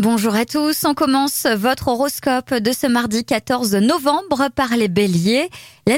Bonjour à tous, on commence votre horoscope de ce mardi 14 novembre par les béliers. La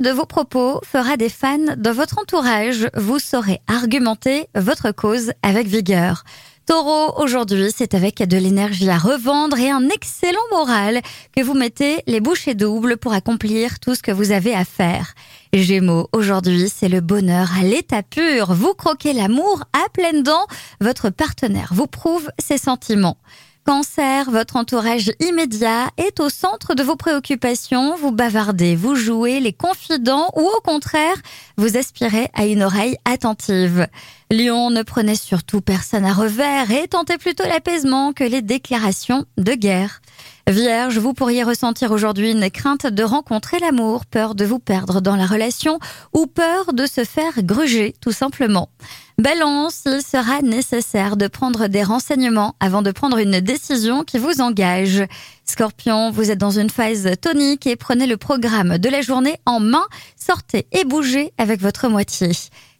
de vos propos fera des fans de votre entourage. Vous saurez argumenter votre cause avec vigueur. Taureau, aujourd'hui, c'est avec de l'énergie à revendre et un excellent moral que vous mettez les bouchées doubles pour accomplir tout ce que vous avez à faire. Gémeaux, aujourd'hui, c'est le bonheur à l'état pur. Vous croquez l'amour à pleines dents. Votre partenaire vous prouve ses sentiments. Cancer, votre entourage immédiat est au centre de vos préoccupations. Vous bavardez, vous jouez les confidents ou au contraire, vous aspirez à une oreille attentive. Lion, ne prenez surtout personne à revers et tentez plutôt l'apaisement que les déclarations de guerre. Vierge, vous pourriez ressentir aujourd'hui une crainte de rencontrer l'amour, peur de vous perdre dans la relation ou peur de se faire gruger, tout simplement. Balance, il sera nécessaire de prendre des renseignements avant de prendre une décision qui vous engage. Scorpion, vous êtes dans une phase tonique et prenez le programme de la journée en main, sortez et bougez avec votre moitié.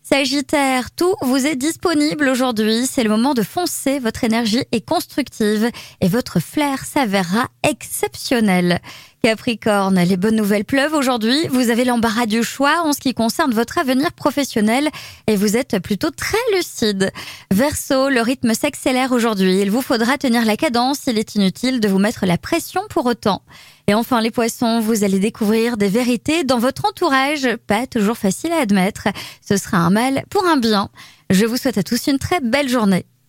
Sagittaire, tout vous est disponible aujourd'hui. C'est le moment de foncer. Votre énergie est constructive et votre flair s'avérera exceptionnel. Capricorne, les bonnes nouvelles pleuvent aujourd'hui. Vous avez l'embarras du choix en ce qui concerne votre avenir professionnel et vous êtes plutôt très lucide. Verseau, le rythme s'accélère aujourd'hui. Il vous faudra tenir la cadence. Il est inutile de vous mettre la pression pour autant. Et enfin, les poissons, vous allez découvrir des vérités dans votre entourage. Pas toujours facile à admettre. Ce sera un mal pour un bien. Je vous souhaite à tous une très belle journée.